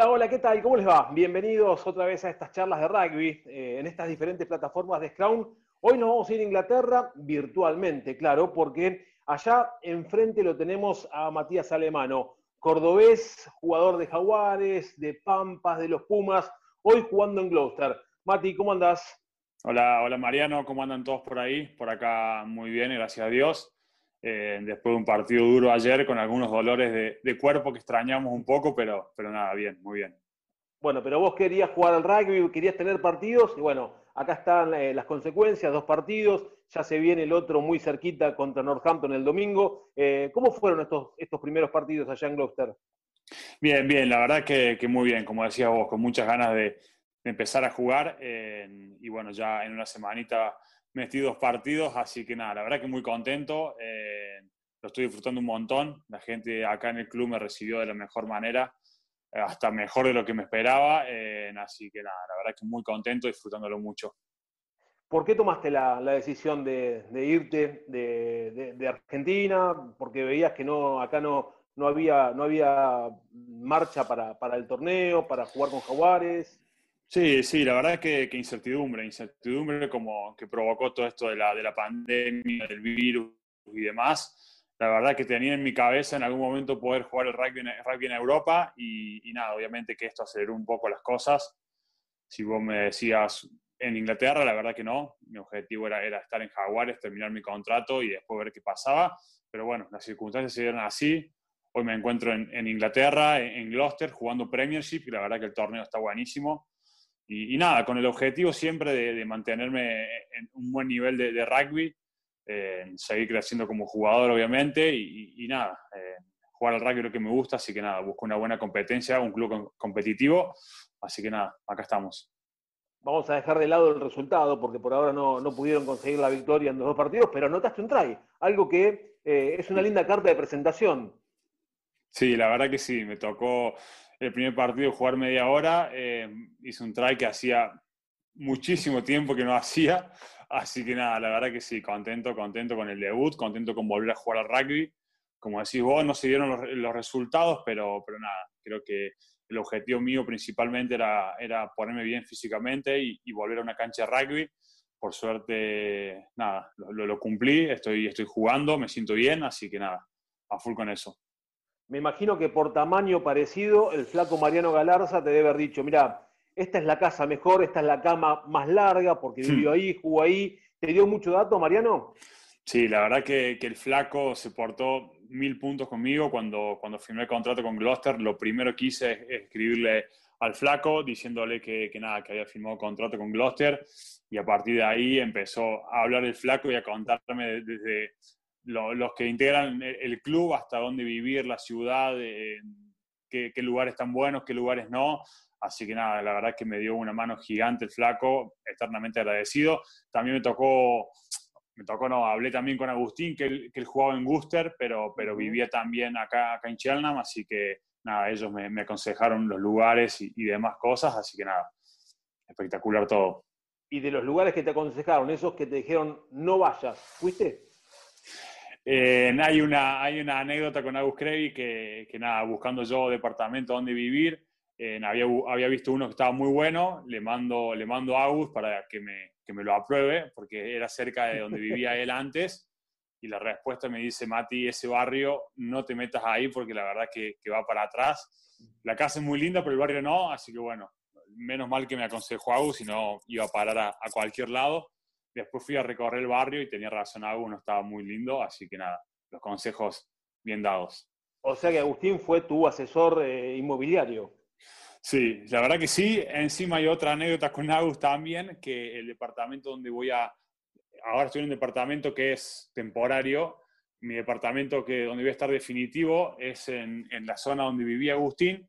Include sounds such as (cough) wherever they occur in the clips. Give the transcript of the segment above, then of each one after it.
Hola, hola, ¿qué tal? ¿Cómo les va? Bienvenidos otra vez a estas charlas de rugby eh, en estas diferentes plataformas de Scrum. Hoy nos vamos a ir a Inglaterra virtualmente, claro, porque allá enfrente lo tenemos a Matías Alemano, cordobés, jugador de Jaguares, de Pampas, de los Pumas, hoy jugando en Gloucester. Mati, ¿cómo andás? Hola, hola Mariano, ¿cómo andan todos por ahí? Por acá muy bien, gracias a Dios. Eh, después de un partido duro ayer con algunos dolores de, cuerpo que extrañamos un poco, pero, pero nada, bien, muy bien. Bueno, pero vos querías jugar al rugby, querías tener partidos, y bueno, acá están eh, las consecuencias, dos partidos, ya se viene el otro muy cerquita contra Northampton el domingo. Eh, ¿Cómo fueron estos, estos primeros partidos allá en Gloucester? Bien, bien, la verdad que, muy bien, como decías vos, con muchas ganas de, empezar a jugar y bueno, ya en una semanita metí dos partidos, así que nada, la verdad que muy contento, eh, lo estoy disfrutando un montón, la gente acá en el club me recibió de la mejor manera, eh, hasta mejor de lo que me esperaba, así que nada, la verdad que muy contento, disfrutándolo mucho. ¿Por qué tomaste la, decisión de, irte de, Argentina? Porque veías que no, acá no, no, había, no había marcha para, para el torneo, para jugar con Jaguares. Sí, sí, la verdad es que, incertidumbre, incertidumbre como que provocó todo esto de la, de la pandemia, del virus y demás. La verdad que tenía en mi cabeza en algún momento poder jugar el rugby en, rugby en Europa y, nada, obviamente que esto aceleró un poco las cosas. Si vos me decías en Inglaterra, la verdad que no. Mi objetivo era, era estar en Jaguares, terminar mi contrato y después ver qué pasaba. Pero bueno, las circunstancias se dieron así. Hoy me encuentro en, Inglaterra, en, en Gloucester, jugando Premiership y la verdad que el torneo está buenísimo y, nada, con el objetivo siempre de, mantenerme en un buen nivel de, rugby, eh, seguir creciendo como jugador, obviamente, y, nada, eh, jugar al rugby es lo que me gusta, así que nada, busco una buena competencia, un club competitivo, así que nada, acá estamos. Vamos a dejar de lado el resultado, porque por ahora no, no pudieron conseguir la victoria en los dos partidos, pero anotaste un try, algo que eh, es una linda carta de presentación. Sí, la verdad que sí, me tocó el primer partido jugar media hora, eh, hice un try que hacía muchísimo tiempo que no hacía, así que nada, la verdad que sí, contento, contento con el debut, contento con volver a jugar al rugby. Como decís vos, no se dieron los, resultados, pero, pero nada, creo que el objetivo mío principalmente era, era ponerme bien físicamente y, volver a una cancha de rugby. Por suerte, nada, lo, lo, cumplí, estoy, estoy jugando, me siento bien, así que nada, a full con eso me imagino que por tamaño parecido, el flaco Mariano Galarza te debe haber dicho, mira, esta es la casa mejor, esta es la cama más larga, porque vivió ahí, jugó ahí. ¿Te dio mucho dato, Mariano? Sí, la verdad que, el flaco se portó mil puntos conmigo cuando, cuando firmé el contrato con Gloucester. Lo primero que hice es escribirle al flaco diciéndole que, que nada, que había firmado contrato con Gloucester y a partir de ahí empezó a hablar el flaco y a contarme desde los que integran el club, hasta dónde vivir, la ciudad, eh, qué, lugares están buenos, qué lugares no. Así que nada, la verdad es que me dio una mano gigante el flaco, eternamente agradecido. También me tocó, me tocó, no, hablé también con Agustín, que él, que él jugaba en Guster, pero, pero vivía también acá, acá en Cheltenham, así que nada, ellos me, me aconsejaron los lugares y, y, demás cosas, así que nada, espectacular todo. Y de los lugares que te aconsejaron, esos que te dijeron no vayas, ¿fuiste? Eh, hay, una, hay una anécdota con Agus Crevi que, que nada, buscando yo departamento donde vivir, eh, había, había, visto uno que estaba muy bueno, le mando, le mando a Agus para que me, que me lo apruebe, porque era cerca de donde vivía él antes, y la respuesta me dice, Mati, ese barrio no te metas ahí porque la verdad que, que va para atrás. La casa es muy linda, pero el barrio no, así que bueno, menos mal que me aconsejó Agus, si no iba a parar a, a cualquier lado. Después fui a recorrer el barrio y tenía razón, algo no estaba muy lindo, así que nada, los consejos bien dados. O sea que Agustín fue tu asesor eh, inmobiliario. Sí, la verdad que sí. Encima hay otra anécdota con Agus también, que el departamento donde voy a... Ahora estoy en un departamento que es temporario. Mi departamento que, donde voy a estar definitivo es en, en la zona donde vivía Agustín.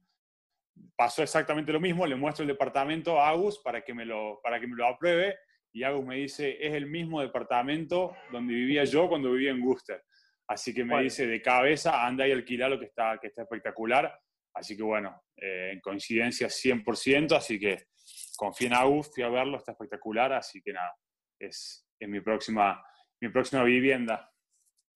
Pasó exactamente lo mismo, le muestro el departamento a Agus para que me lo, para que me lo apruebe y Agus me dice, es el mismo departamento donde vivía yo cuando vivía en Guster. Así que me dice, de cabeza, anda y alquila lo que está, que está espectacular. Así que bueno, eh, en coincidencia 100%, así que confío en Agus, fui a verlo, está espectacular, así que nada, es, es mi, próxima, mi próxima vivienda.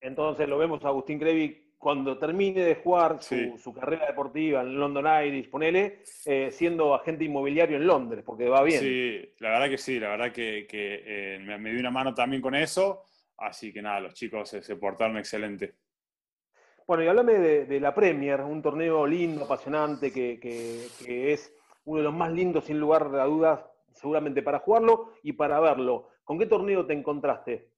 Entonces lo vemos Agustín Crevi cuando termine de jugar su, carrera deportiva en London Irish, ponele, eh, siendo agente inmobiliario en Londres, porque va bien. Sí, la verdad que sí, la verdad que, eh, me, dio una mano también con eso, así que nada, los chicos se, portaron excelente. Bueno, y háblame de, la Premier, un torneo lindo, apasionante, que, que es uno de los más lindos, sin lugar a dudas, seguramente para jugarlo y para verlo. ¿Con qué torneo te encontraste?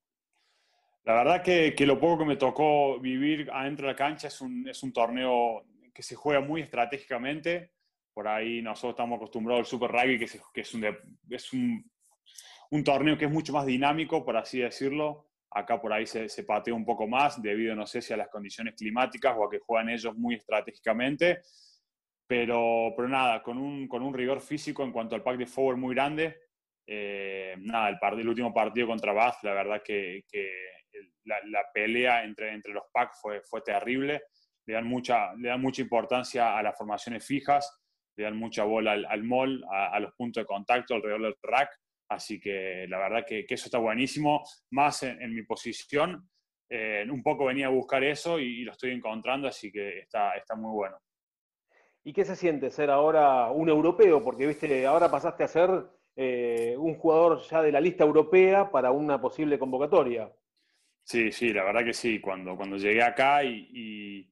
La verdad que, lo poco que me tocó vivir adentro de la cancha es un, es un torneo que se juega muy estratégicamente. Por ahí nosotros estamos acostumbrados al Super Rugby, que, que es, un, es un, un, torneo que es mucho más dinámico, por así decirlo. Acá por ahí se, se, patea un poco más, debido, no sé si a las condiciones climáticas o a que juegan ellos muy estratégicamente. Pero, pero nada, con un, con un rigor físico en cuanto al pack de forward muy grande. Eh, nada, el, el, último partido contra Bath, la verdad que, que la, pelea entre, entre los packs fue, fue terrible. Le dan, mucha, le dan mucha importancia a las formaciones fijas, le dan mucha bola al, al mall, a, los puntos de contacto alrededor del rack. Así que la verdad que, eso está buenísimo, más en, mi posición. Eh, un poco venía a buscar eso y, y, lo estoy encontrando, así que está, está muy bueno. ¿Y qué se siente ser ahora un europeo? Porque, viste, ahora pasaste a ser eh, un jugador ya de la lista europea para una posible convocatoria. Sí, sí, la verdad que sí. Cuando, cuando llegué acá y,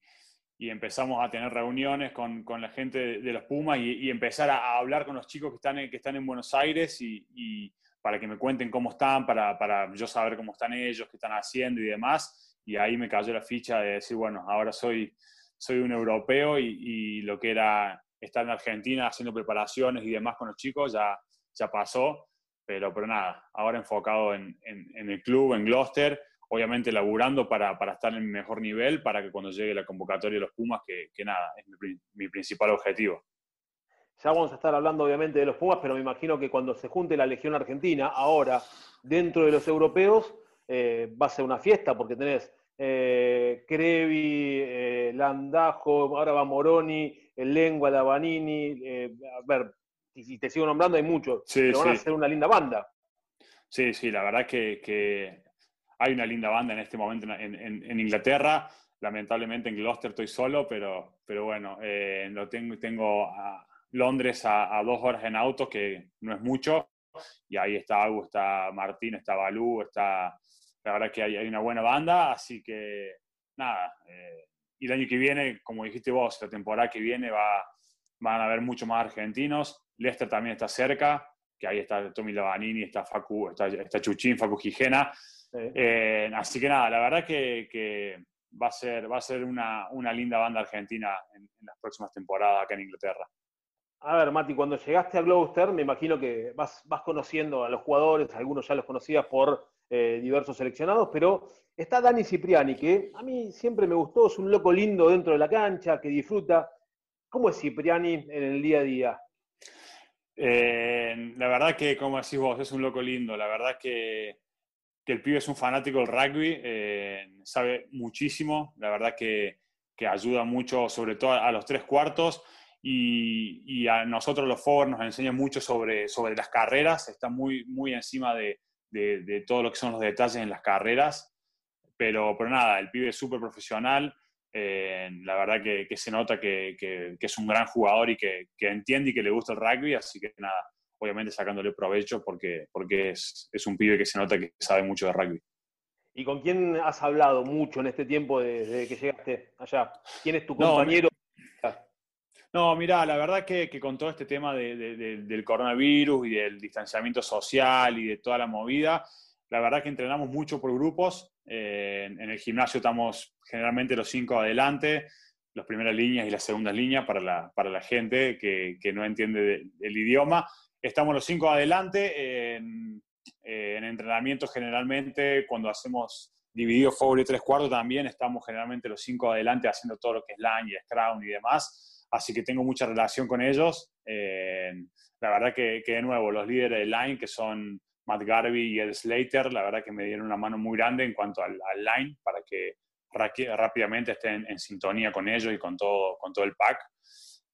y, empezamos a tener reuniones con, con la gente de, los Pumas y, empezar a, hablar con los chicos que están en, que están en Buenos Aires y, para que me cuenten cómo están, para, para yo saber cómo están ellos, qué están haciendo y demás. Y ahí me cayó la ficha de decir, bueno, ahora soy soy un europeo y, lo que era estar en Argentina haciendo preparaciones y demás con los chicos ya, ya pasó, pero, pero nada, ahora enfocado en, en, el club, en Gloucester, obviamente laburando para, para, estar en el mejor nivel, para que cuando llegue la convocatoria de los Pumas, que, que nada, es mi, mi, principal objetivo. Ya vamos a estar hablando obviamente de los Pumas, pero me imagino que cuando se junte la Legión Argentina, ahora, dentro de los europeos, eh, va a ser una fiesta, porque tenés eh, Crevi, eh, Landajo, ahora va Moroni, el Lengua, Davanini, eh, a ver, si te sigo nombrando hay muchos, pero van a ser una linda banda. Sí, sí, la verdad que, que hay una linda banda en este momento en, Inglaterra. Lamentablemente en Gloucester estoy solo, pero, pero bueno, eh, lo tengo, tengo a Londres a, dos horas en auto, que no es mucho. Y ahí está Agu, está Martín, está Balú, está la verdad que hay, hay una buena banda, así que nada. Eh, y el año que viene, como dijiste vos, la temporada que viene va, van a haber mucho más argentinos. Leicester también está cerca, que ahí está Tommy Lavanini, está Facu, está, está Chuchín, Facu Gijena. Eh, así que nada, la verdad que, que, va a ser, va a ser una, una linda banda argentina en, en, las próximas temporadas acá en Inglaterra. A ver, Mati, cuando llegaste a Gloucester, me imagino que vas, vas conociendo a los jugadores, algunos ya los conocías por eh, diversos seleccionados, pero está Dani Cipriani, que a mí siempre me gustó, es un loco lindo dentro de la cancha, que disfruta. ¿Cómo es Cipriani en el día a día? Eh, la verdad que, como decís vos, es un loco lindo. La verdad que, que el pibe es un fanático del rugby, eh, sabe muchísimo. La verdad que, que, ayuda mucho, sobre todo a los tres cuartos. Y, y a nosotros los forwards nos enseña mucho sobre, sobre las carreras. Está muy, muy encima de, de, todo lo que son los detalles en las carreras. Pero, pero nada, el pibe es súper profesional. Eh, la verdad que, se nota que, que, es un gran jugador y que, entiende y que le gusta el rugby. Así que nada, obviamente sacándole provecho porque, porque es, es un pibe que se nota que sabe mucho de rugby. ¿Y con quién has hablado mucho en este tiempo desde que llegaste allá? ¿Quién es tu compañero? No, mira, la verdad que, con todo este tema del coronavirus y del distanciamiento social y de toda la movida, la verdad que entrenamos mucho por grupos. Eh, en, el gimnasio estamos generalmente los cinco adelante, las primeras líneas y las segundas líneas para la, para la gente que, no entiende el idioma. Estamos los cinco adelante en, en entrenamiento generalmente cuando hacemos dividido forward y tres cuartos también estamos generalmente los cinco adelante haciendo todo lo que es line y scrum y demás así que tengo mucha relación con ellos. Eh, la verdad que, de nuevo, los líderes de Line, que son Matt Garvey y Ed Slater, la verdad que me dieron una mano muy grande en cuanto al, Line para que rápidamente estén en sintonía con ellos y con todo, con todo el pack.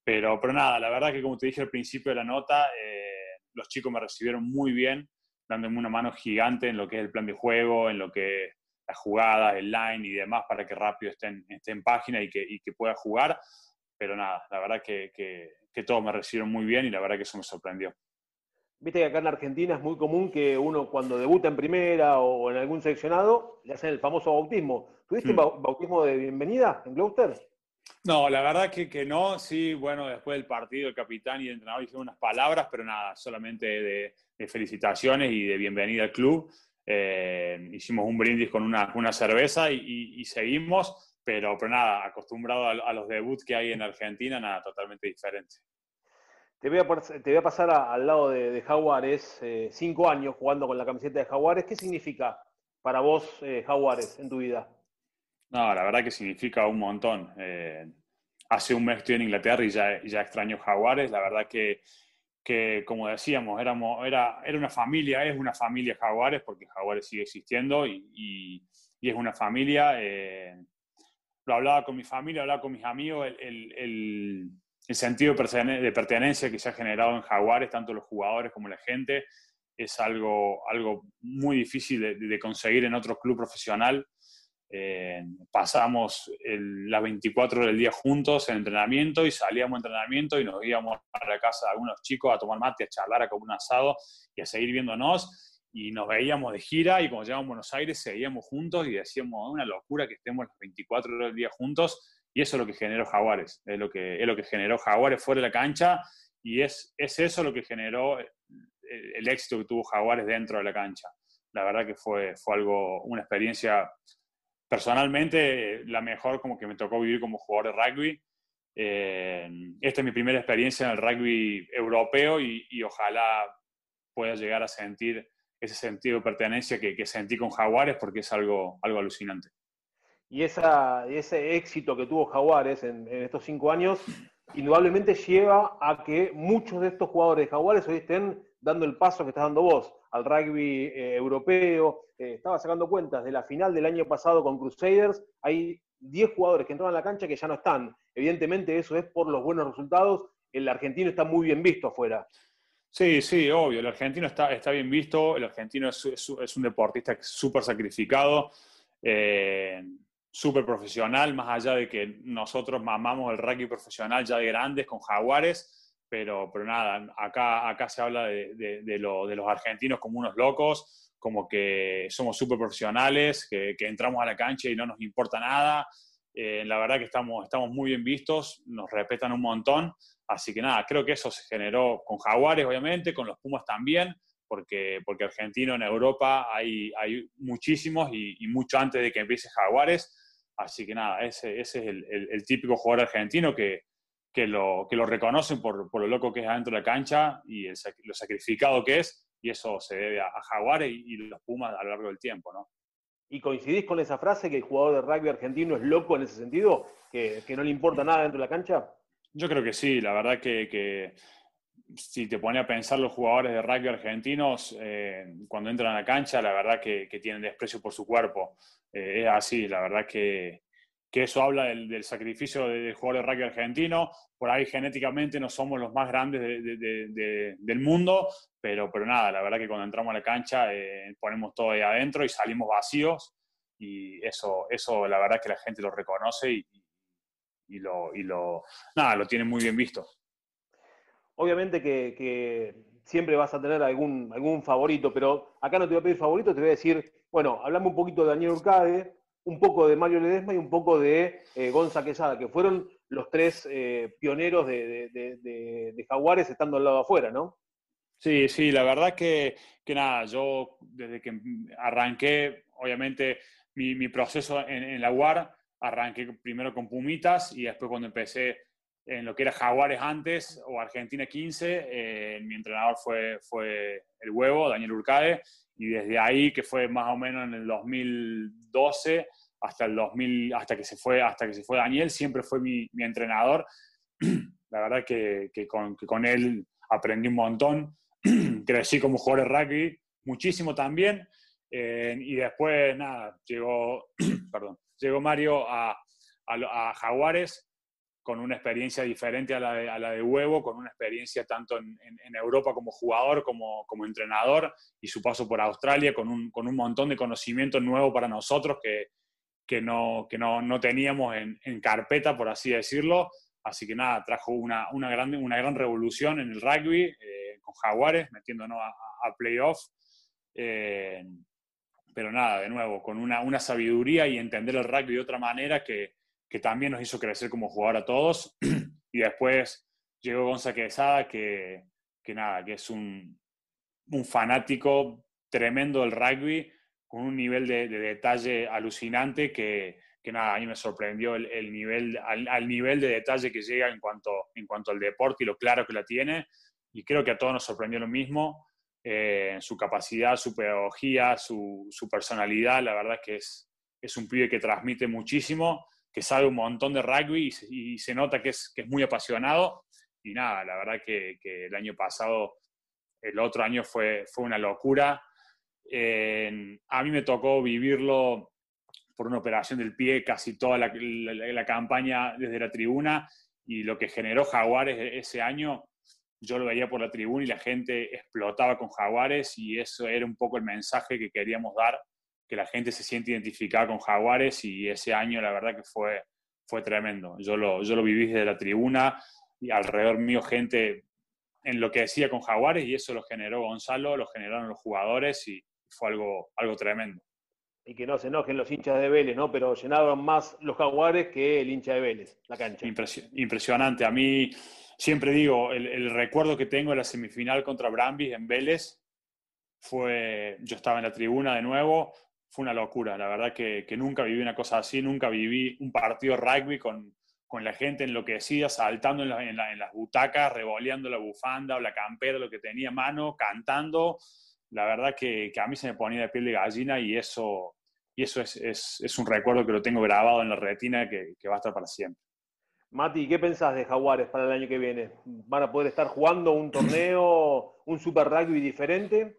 Pero, pero nada, la verdad que como te dije al principio de la nota, eh, los chicos me recibieron muy bien, dándome una mano gigante en lo que es el plan de juego, en lo que, las jugadas, el line y demás para que rápido esté en, esté en página y que, que, pueda jugar. Pero nada, la verdad que, que, que todos me recibieron muy bien y la verdad que eso me sorprendió. Viste que acá en Argentina es muy común que uno cuando debuta en primera o en algún seleccionado le hacen el famoso bautismo. ¿Tuviste un hmm. bautismo de bienvenida en Gloucester? No, la verdad que, que, no. Sí, bueno, después del partido el capitán y el entrenador hicieron unas palabras, pero nada, solamente de, felicitaciones y de bienvenida al club. Eh, hicimos un brindis con una, una cerveza y, seguimos, pero, pero nada, acostumbrado a, los debuts que hay en Argentina, nada, totalmente diferente. Te voy a, pasar al lado de, Jaguares, eh, cinco años jugando con la camiseta de Jaguares. ¿Qué significa para vos eh, Jaguares en tu vida? No, la verdad que significa un montón. Eh, hace un mes estoy en Inglaterra y ya, extraño Jaguares. La verdad que, que como decíamos, éramos, era, era una familia, es una familia Jaguares, porque Jaguares sigue existiendo y, es una familia. Lo hablaba con mi familia, hablaba con mis amigos, sentido de pertenencia que se ha generado en Jaguares, tanto los jugadores como la gente, es algo, algo muy difícil de, conseguir en otro club profesional. Eh, pasamos las 24 del día juntos en entrenamiento y salíamos de entrenamiento y nos íbamos a la casa de algunos chicos a tomar mate, a charlar, a comer un asado y a seguir viéndonos. Y nos veíamos de gira y cuando llegamos a Buenos Aires seguíamos juntos y decíamos, una locura que estemos las 24 del día juntos. Y eso es lo que generó Jaguares, es lo que, es lo que generó Jaguares fuera de la cancha y es, es eso lo que generó el, el éxito que tuvo Jaguares dentro de la cancha. La verdad que fue, fue algo, una experiencia personalmente, la mejor como que me tocó vivir como jugador de rugby. Eh, esta es mi primera experiencia en el rugby europeo y, ojalá pueda llegar a sentir ese sentido de pertenencia que, sentí con Jaguares porque es algo, algo alucinante. Y ese éxito que tuvo Jaguares en, en, estos cinco años, indudablemente lleva a que muchos de estos jugadores de Jaguares hoy estén dando el paso que estás dando vos al rugby eh, europeo. Eh, estaba sacando cuentas de la final del año pasado con Crusaders. Hay 10 jugadores que entraron a la cancha que ya no están. Evidentemente eso es por los buenos resultados. El argentino está muy bien visto afuera. Sí, sí, obvio. El argentino está, está bien visto. El argentino es, un deportista súper sacrificado, eh, súper profesional, más allá de que nosotros mamamos el rugby profesional ya de grandes con jaguares pero, pero nada, acá, acá se habla de, de, lo, de los argentinos como unos locos, como que somos súper profesionales, que, que, entramos a la cancha y no nos importa nada. Eh, la verdad que estamos, estamos muy bien vistos, nos respetan un montón, así que nada, creo que eso se generó con Jaguares, obviamente, con los Pumas también, porque, porque argentino en Europa hay, hay muchísimos y, y mucho antes de que empiece Jaguares, así que nada, ese, ese es el, el, el típico jugador argentino que, que lo, que lo reconocen por, por, lo loco que es adentro de la cancha y el, lo sacrificado que es, y eso se debe a, a Jaguares y, los Pumas a lo largo del tiempo, ¿no? ¿Y coincidís con esa frase que el jugador de rugby argentino es loco en ese sentido? ¿Que, que no le importa nada dentro de la cancha? Yo creo que sí, la verdad que, que si te pone a pensar los jugadores de rugby argentinos, eh, cuando entran a la cancha, la verdad que, que tienen desprecio por su cuerpo. Eh, es así, la verdad que, que eso habla del, sacrificio del jugador de rugby argentino. Por ahí genéticamente no somos los más grandes del mundo, pero, pero nada, la verdad que cuando entramos a la cancha eh, ponemos todo ahí adentro y salimos vacíos y eso, eso la verdad que la gente lo reconoce y, y, lo, y lo, nada, lo tiene muy bien visto. Obviamente que, siempre vas a tener algún, algún favorito, pero acá no te voy a pedir favorito, te voy a decir, bueno, hablamos un poquito de Daniel Urcade, un poco de Mario Ledesma y un poco de eh, Gonza Quesada, que fueron los tres eh, pioneros de, Jaguares estando al lado afuera, ¿no? Sí, sí, la verdad que, que nada, yo desde que arranqué, obviamente, mi, proceso en, la UAR, arranqué primero con Pumitas y después cuando empecé en lo que era Jaguares antes o Argentina 15, eh, mi entrenador fue, fue el huevo, Daniel Urcade, y desde ahí, que fue más o menos en el 2012 hasta el 2000, hasta que se fue, hasta que se fue Daniel, siempre fue mi, mi entrenador. (clears throat) La verdad que, que, con, que, con, él aprendí un montón, (clears throat) crecí como jugador de rugby, muchísimo también, eh, y después, nada, llegó, (clears throat) perdón, llegó Mario a, a, a Jaguares, con una experiencia diferente a la de, a la de Huevo, con una experiencia tanto en, en, Europa como jugador, como, como, entrenador, y su paso por Australia, con un, con un montón de conocimiento nuevo para nosotros que, que, no, que no, no teníamos en, en, carpeta, por así decirlo. Así que nada, trajo una, una, gran, una gran revolución en el rugby eh, con Jaguares, metiéndonos a, a playoff. Eh, pero nada, de nuevo, con una, una sabiduría y entender el rugby de otra manera que, que también nos hizo crecer como jugador a todos. (clears throat) y después llegó Gonza Quesada, que, que nada, que es un, un, fanático tremendo del rugby, con un nivel de, de detalle alucinante que, que, nada, a mí me sorprendió el, el nivel, al, al, nivel de detalle que llega en cuanto, en cuanto al deporte y lo claro que la tiene. Y creo que a todos nos sorprendió lo mismo. Eh, su capacidad, su pedagogía, su, su, personalidad, la verdad es que es, es un pibe que transmite muchísimo que sabe un montón de rugby y se, nota que es, que es muy apasionado. Y nada, la verdad que, el año pasado, el otro año fue, fue una locura. a mí me tocó vivirlo por una operación del pie casi toda la, la, campaña desde la tribuna y lo que generó Jaguares e, ese año, yo lo veía por la tribuna y la gente explotaba con Jaguares y eso era un poco el mensaje que queríamos dar que la gente se siente identificada con Jaguares y ese año la verdad que fue, fue tremendo. Yo lo, yo lo viví desde la tribuna y alrededor mío gente en lo que decía con Jaguares y eso lo generó Gonzalo, lo generaron los jugadores y fue algo, algo tremendo. Y que no se enojen los hinchas de Vélez, ¿no? Pero llenaban más los Jaguares que el hincha de Vélez, la cancha. impresionante. A mí siempre digo, el, el, recuerdo que tengo de la semifinal contra Brambis en Vélez fue, yo estaba en la tribuna de nuevo, fue una locura. La verdad que, nunca viví una cosa así, nunca viví un partido rugby con, la gente enloquecida, saltando en, la, en, en, las butacas, revoleando la bufanda o la campera, lo que tenía a mano, cantando. La verdad que, a mí se me ponía de piel de gallina y eso, y eso es, es, es un recuerdo que lo tengo grabado en la retina que, que va a estar para siempre. Mati, ¿qué pensás de Jaguares para el año que viene? ¿Van a poder estar jugando un torneo, un super rugby diferente?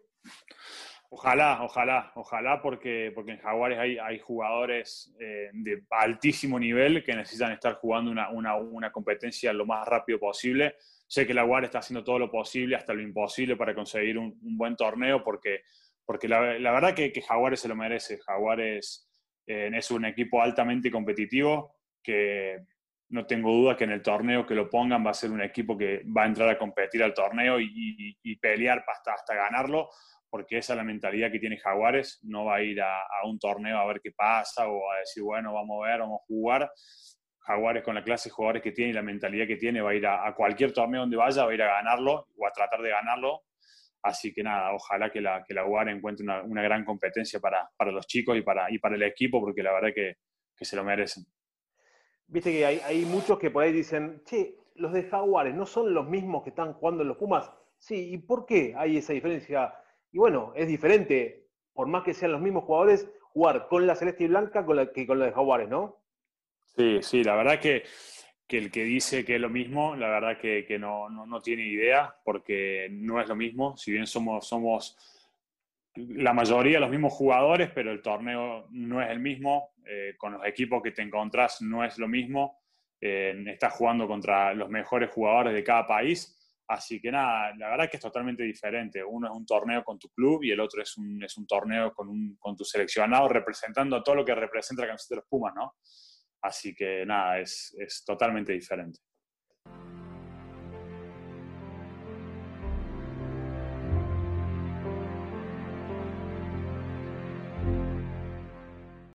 Ojalá, ojalá, ojalá, porque, porque en Jaguares hay, jugadores eh, de altísimo nivel que necesitan estar jugando una, una, competencia lo más rápido posible. Sé que la Jaguares está haciendo todo lo posible, hasta lo imposible, para conseguir un, buen torneo, porque, porque la, verdad que, que, Jaguares se lo merece. Jaguares eh, es un equipo altamente competitivo, que no tengo duda que en el torneo que lo pongan va a ser un equipo que va a entrar a competir al torneo y pelear hasta, hasta ganarlo porque esa es la mentalidad que tiene Jaguares, no va a ir a, un torneo a ver qué pasa o a decir, bueno, vamos a ver, vamos a jugar. Jaguares con la clase de jugadores que tiene y la mentalidad que tiene va a ir a, a cualquier torneo donde vaya, va a ir a ganarlo o a tratar de ganarlo. Así que nada, ojalá que la, que la UAR encuentre una, una gran competencia para, para, los chicos y para, y para el equipo, porque la verdad que, que se lo merecen. Viste que hay, hay muchos que por ahí dicen, che, los de Jaguares no son los mismos que están jugando en los Pumas. Sí, ¿y por qué hay esa diferencia? Y bueno, es diferente, por más que sean los mismos jugadores, jugar con la celeste y blanca con la, que con la de Jaguares, ¿no? Sí, sí, la verdad que, que, el que dice que es lo mismo, la verdad que, que no, no, no, tiene idea, porque no es lo mismo. Si bien somos, somos la mayoría los mismos jugadores, pero el torneo no es el mismo. Eh, con los equipos que te encontrás no es lo mismo. Eh, estás jugando contra los mejores jugadores de cada país Así que nada, la verdad es que es totalmente diferente. Uno es un torneo con tu club y el otro es un, es un torneo con, un, con tu seleccionado representando todo lo que representa la camiseta de los Pumas, ¿no? Así que nada, es, es totalmente diferente.